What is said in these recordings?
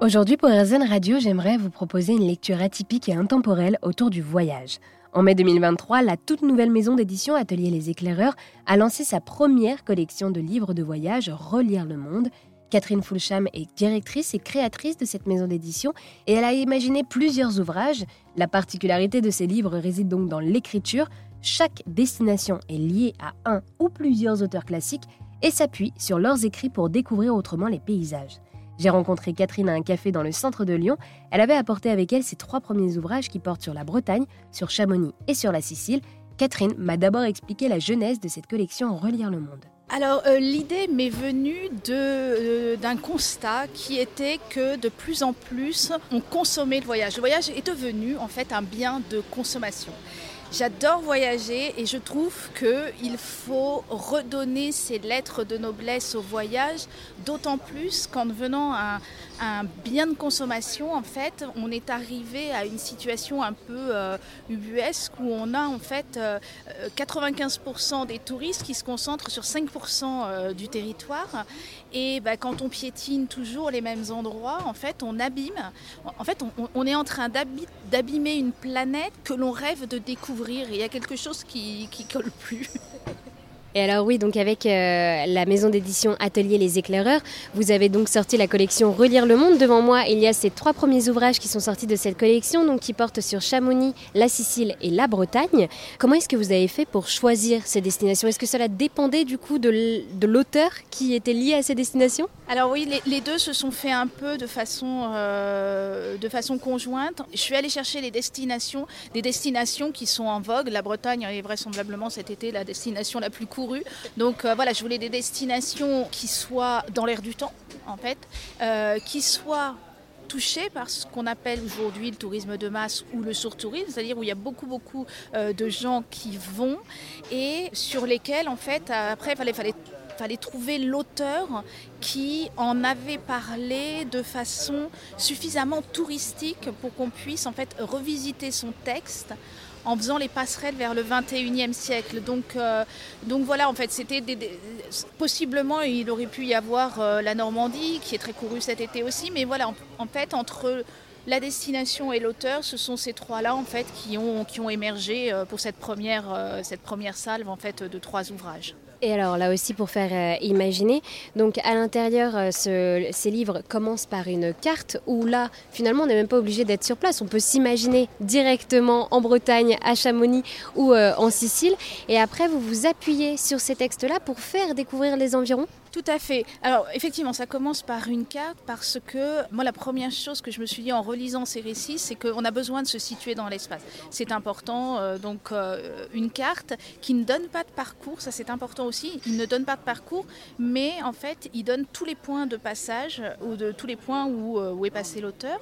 Aujourd'hui pour RZN Radio, j'aimerais vous proposer une lecture atypique et intemporelle autour du voyage. En mai 2023, la toute nouvelle maison d'édition Atelier Les Éclaireurs a lancé sa première collection de livres de voyage Relire le monde. Catherine Fulsham est directrice et créatrice de cette maison d'édition et elle a imaginé plusieurs ouvrages. La particularité de ces livres réside donc dans l'écriture. Chaque destination est liée à un ou plusieurs auteurs classiques et s'appuie sur leurs écrits pour découvrir autrement les paysages. J'ai rencontré Catherine à un café dans le centre de Lyon. Elle avait apporté avec elle ses trois premiers ouvrages qui portent sur la Bretagne, sur Chamonix et sur la Sicile. Catherine m'a d'abord expliqué la genèse de cette collection Relire le monde. Alors euh, l'idée m'est venue euh, d'un constat qui était que de plus en plus on consommait le voyage. Le voyage est devenu en fait un bien de consommation. J'adore voyager et je trouve qu'il faut redonner ces lettres de noblesse au voyage, d'autant plus qu'en devenant un, bien de consommation, en fait, on est arrivé à une situation un peu euh, ubuesque où on a en fait 95% des touristes qui se concentrent sur 5% du territoire. Et bah, quand on piétine toujours les mêmes endroits, en fait, on abîme. En fait, on est en train d'abîmer une planète que l'on rêve de découvrir il y a quelque chose qui, colle plus. Et alors oui, donc avec euh, la maison d'édition Atelier Les Éclaireurs, vous avez donc sorti la collection Relire le monde. Devant moi, il y a ces trois premiers ouvrages qui sont sortis de cette collection, donc qui portent sur Chamonix, la Sicile et la Bretagne. Comment est-ce que vous avez fait pour choisir ces destinations? Est-ce que cela dépendait du coup de l'auteur qui était lié à ces destinations? Alors oui, les, deux se sont faits un peu de façon, euh, de façon conjointe. Je suis allée chercher les destinations, des destinations qui sont en vogue. La Bretagne est vraisemblablement cet été la destination la plus courte donc euh, voilà, je voulais des destinations qui soient dans l'air du temps, en fait, euh, qui soient touchées par ce qu'on appelle aujourd'hui le tourisme de masse ou le surtourisme, c'est-à-dire où il y a beaucoup beaucoup euh, de gens qui vont et sur lesquels en fait après fallait fallait trouver l'auteur qui en avait parlé de façon suffisamment touristique pour qu'on puisse en fait revisiter son texte en faisant les passerelles vers le 21e siècle. Donc, euh, donc voilà, en fait, c'était possiblement il aurait pu y avoir euh, la Normandie qui est très courue cet été aussi, mais voilà, en, fait, entre la destination et l'auteur, ce sont ces trois-là en fait qui ont, qui ont émergé euh, pour cette première, cette première salve en fait de trois ouvrages. Et alors là aussi pour faire euh, imaginer, donc à l'intérieur, euh, ces livres commencent par une carte où là, finalement, on n'est même pas obligé d'être sur place. On peut s'imaginer directement en Bretagne, à Chamonix ou euh, en Sicile. Et après, vous vous appuyez sur ces textes-là pour faire découvrir les environs tout à fait. Alors effectivement, ça commence par une carte parce que moi, la première chose que je me suis dit en relisant ces récits, c'est qu'on a besoin de se situer dans l'espace. C'est important. Euh, donc euh, une carte qui ne donne pas de parcours, ça c'est important aussi. Il ne donne pas de parcours, mais en fait, il donne tous les points de passage ou de tous les points où, euh, où est passé l'auteur.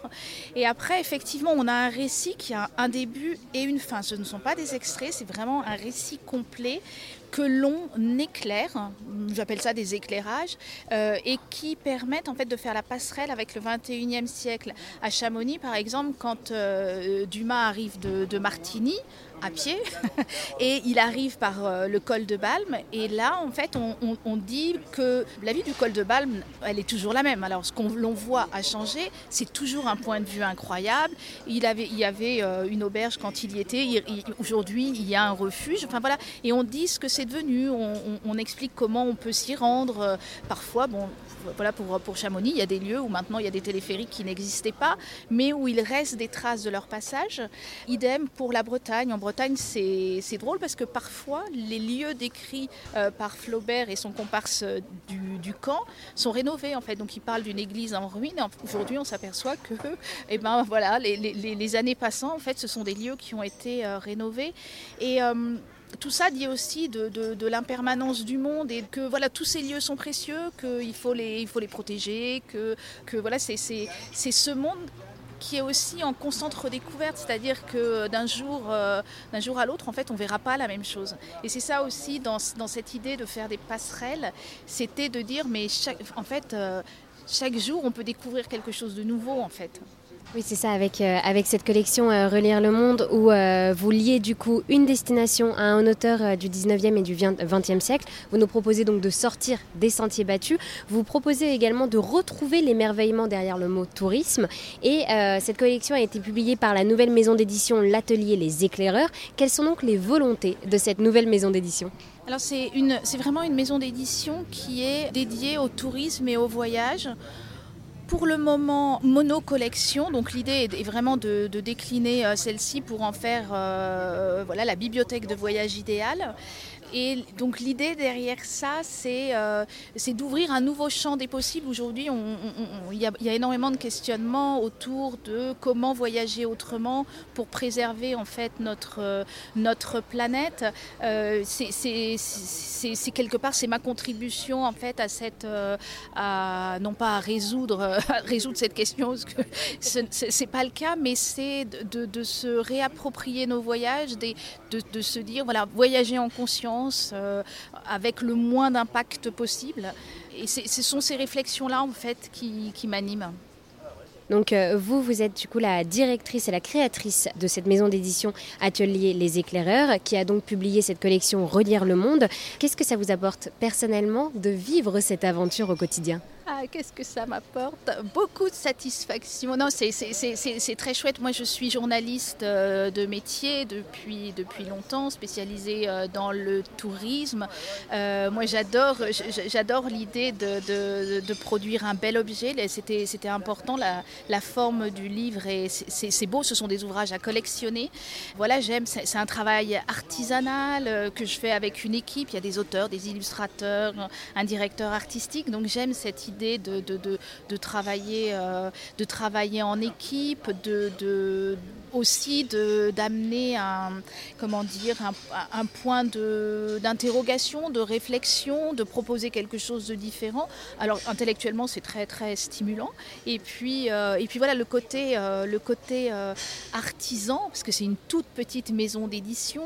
Et après, effectivement, on a un récit qui a un début et une fin. Ce ne sont pas des extraits, c'est vraiment un récit complet que l'on éclaire, j'appelle ça des éclairages, euh, et qui permettent en fait de faire la passerelle avec le 21e siècle. À Chamonix, par exemple, quand euh, Dumas arrive de, de Martigny, à pied. Et il arrive par euh, le col de Balme. Et là en fait on, dit que la vie du col de Balme elle est toujours la même. Alors ce qu'on l'on voit a changé c'est toujours un point de vue incroyable. Il, avait, il y avait euh, une auberge quand il y était. Aujourd'hui il y a un refuge. Enfin voilà. Et on dit ce que c'est devenu. On, explique comment on peut s'y rendre euh, parfois bon voilà pour, pour Chamonix il y a des lieux où maintenant il y a des téléphériques qui n'existaient pas mais où il reste des traces de leur passage idem pour la Bretagne en Bretagne, c'est drôle parce que parfois, les lieux décrits euh, par Flaubert et son comparse euh, du, camp sont rénovés, en fait. Donc, il parle d'une église en ruine. Aujourd'hui, on s'aperçoit que, eh ben, voilà, les, années passant, en fait, ce sont des lieux qui ont été euh, rénovés. Et tout ça dit aussi de, l'impermanence du monde et que voilà tous ces lieux sont précieux, qu'il faut les, faut les protéger, que, que voilà c'est ce monde qui est aussi en constante redécouverte, c'est-à-dire que d'un jour, euh, d'un jour à l'autre, en fait, on verra pas la même chose. Et c'est ça aussi dans, dans, cette idée de faire des passerelles, c'était de dire, mais en fait, euh, chaque jour, on peut découvrir quelque chose de nouveau, en fait. Oui, c'est ça, avec, euh, cette collection euh, Relire le Monde, où euh, vous liez du coup une destination à un auteur du 19e et du 20e siècle. Vous nous proposez donc de sortir des sentiers battus. Vous proposez également de retrouver l'émerveillement derrière le mot tourisme. Et cette collection a été publiée par la nouvelle maison d'édition L'Atelier Les Éclaireurs. Quelles sont donc les volontés de cette nouvelle maison d'édition? Alors c'est vraiment une maison d'édition qui est dédiée au tourisme et au voyage pour le moment mono-collection. Donc l'idée est vraiment de, décliner euh, celle-ci pour en faire euh, voilà, la bibliothèque de voyage idéale. Et donc l'idée derrière ça, c'est euh, d'ouvrir un nouveau champ des possibles. Aujourd'hui, il y, a énormément de questionnements autour de comment voyager autrement pour préserver en fait notre, euh, notre planète. Euh, c'est quelque part, c'est ma contribution en fait à cette, non pas à résoudre, à résoudre cette question, parce que c'est pas le cas, mais c'est de, de, se réapproprier nos voyages, de, de se dire voilà, voyager en conscience euh, avec le moins d'impact possible. Et ce sont ces réflexions-là en fait qui, m'animent. Donc euh, vous, vous êtes du coup la directrice et la créatrice de cette maison d'édition Atelier Les Éclaireurs, qui a donc publié cette collection Relire le Monde. Qu'est-ce que ça vous apporte personnellement de vivre cette aventure au quotidien? Ah, qu'est-ce que ça m'apporte? Beaucoup de satisfaction. Non, c'est très chouette. Moi, je suis journaliste euh, de métier depuis, depuis longtemps, spécialisée euh, dans le tourisme. Euh, moi, j'adore j'adore l'idée de, de, produire un bel objet. C'était important, la, la, forme du livre. Et c'est beau, ce sont des ouvrages à collectionner. Voilà, j'aime. C'est un travail artisanal que je fais avec une équipe. Il y a des auteurs, des illustrateurs, un directeur artistique. Donc, j'aime cette idée de, de, travailler, euh, de travailler en équipe, de, aussi d'amener un, comment dire, un, point d'interrogation, de, réflexion, de proposer quelque chose de différent. Alors intellectuellement c'est très très stimulant. Et puis, euh, et puis voilà le côté, euh, le côté artisan, parce que c'est une toute petite maison d'édition,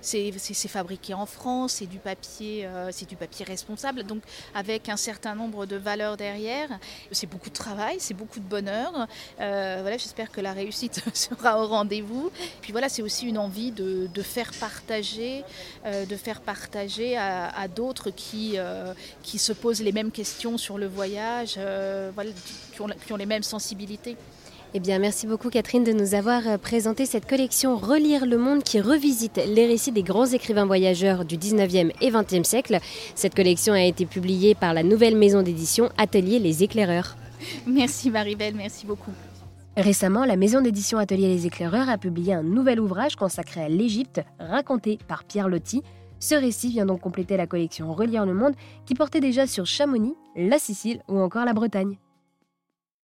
c'est fabriqué en France, c'est du papier, c'est du papier responsable, donc avec un certain nombre de valeurs derrière. C'est beaucoup de travail, c'est beaucoup de bonheur. Euh, voilà, j'espère que la réussite sera au rendez-vous. Puis voilà, c'est aussi une envie de, faire partager, euh, de faire partager à, d'autres qui, euh, qui se posent les mêmes questions sur le voyage, voilà, qui ont les mêmes sensibilités. Eh bien, merci beaucoup Catherine de nous avoir euh, présenté cette collection Relire le monde qui revisite les récits des grands écrivains voyageurs du 19e et 20e siècle. Cette collection a été publiée par la nouvelle maison d'édition Atelier Les Éclaireurs. Merci Maribel, merci beaucoup. Récemment, la maison d'édition Atelier Les Éclaireurs a publié un nouvel ouvrage consacré à l'Égypte, raconté par Pierre Lotti. Ce récit vient donc compléter la collection Relire le monde qui portait déjà sur Chamonix, la Sicile ou encore la Bretagne.